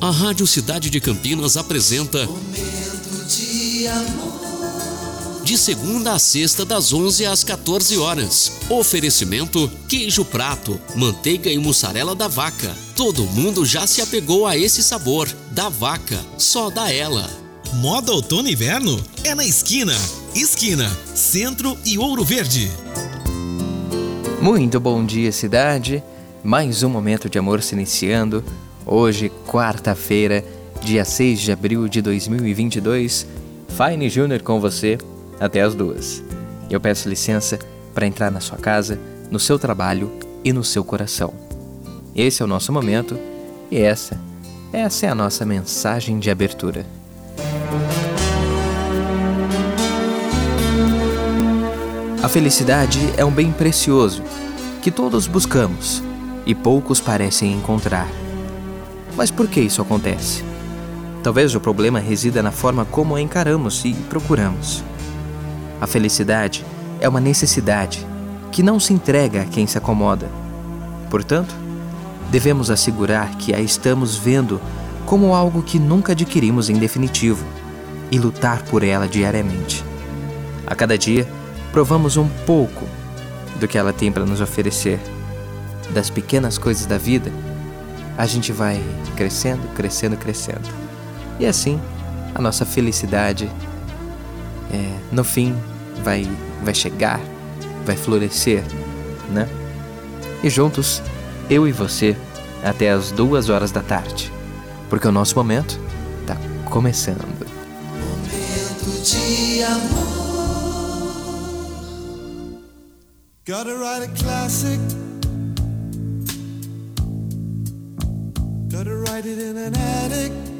A Rádio Cidade de Campinas apresenta Momento de amor. de segunda a sexta das 11 às 14 horas. Oferecimento queijo prato, manteiga e mussarela da vaca. Todo mundo já se apegou a esse sabor. Da vaca, só da ela. Moda outono e inverno é na esquina. Esquina, Centro e Ouro Verde. Muito bom dia, cidade. Mais um momento de amor se iniciando. Hoje, quarta-feira, dia 6 de abril de 2022. Fine Júnior com você até as duas. Eu peço licença para entrar na sua casa, no seu trabalho e no seu coração. Esse é o nosso momento e essa, essa é a nossa mensagem de abertura. A felicidade é um bem precioso que todos buscamos e poucos parecem encontrar. Mas por que isso acontece? Talvez o problema resida na forma como a encaramos e procuramos. A felicidade é uma necessidade que não se entrega a quem se acomoda. Portanto, devemos assegurar que a estamos vendo como algo que nunca adquirimos em definitivo e lutar por ela diariamente. A cada dia, provamos um pouco do que ela tem para nos oferecer. Das pequenas coisas da vida, a gente vai crescendo, crescendo, crescendo. E assim, a nossa felicidade, é, no fim, vai, vai chegar, vai florescer, né? E juntos, eu e você, até as duas horas da tarde. Porque o nosso momento tá começando. Momento de amor. Gotta write a classic. Gotta write it in an attic.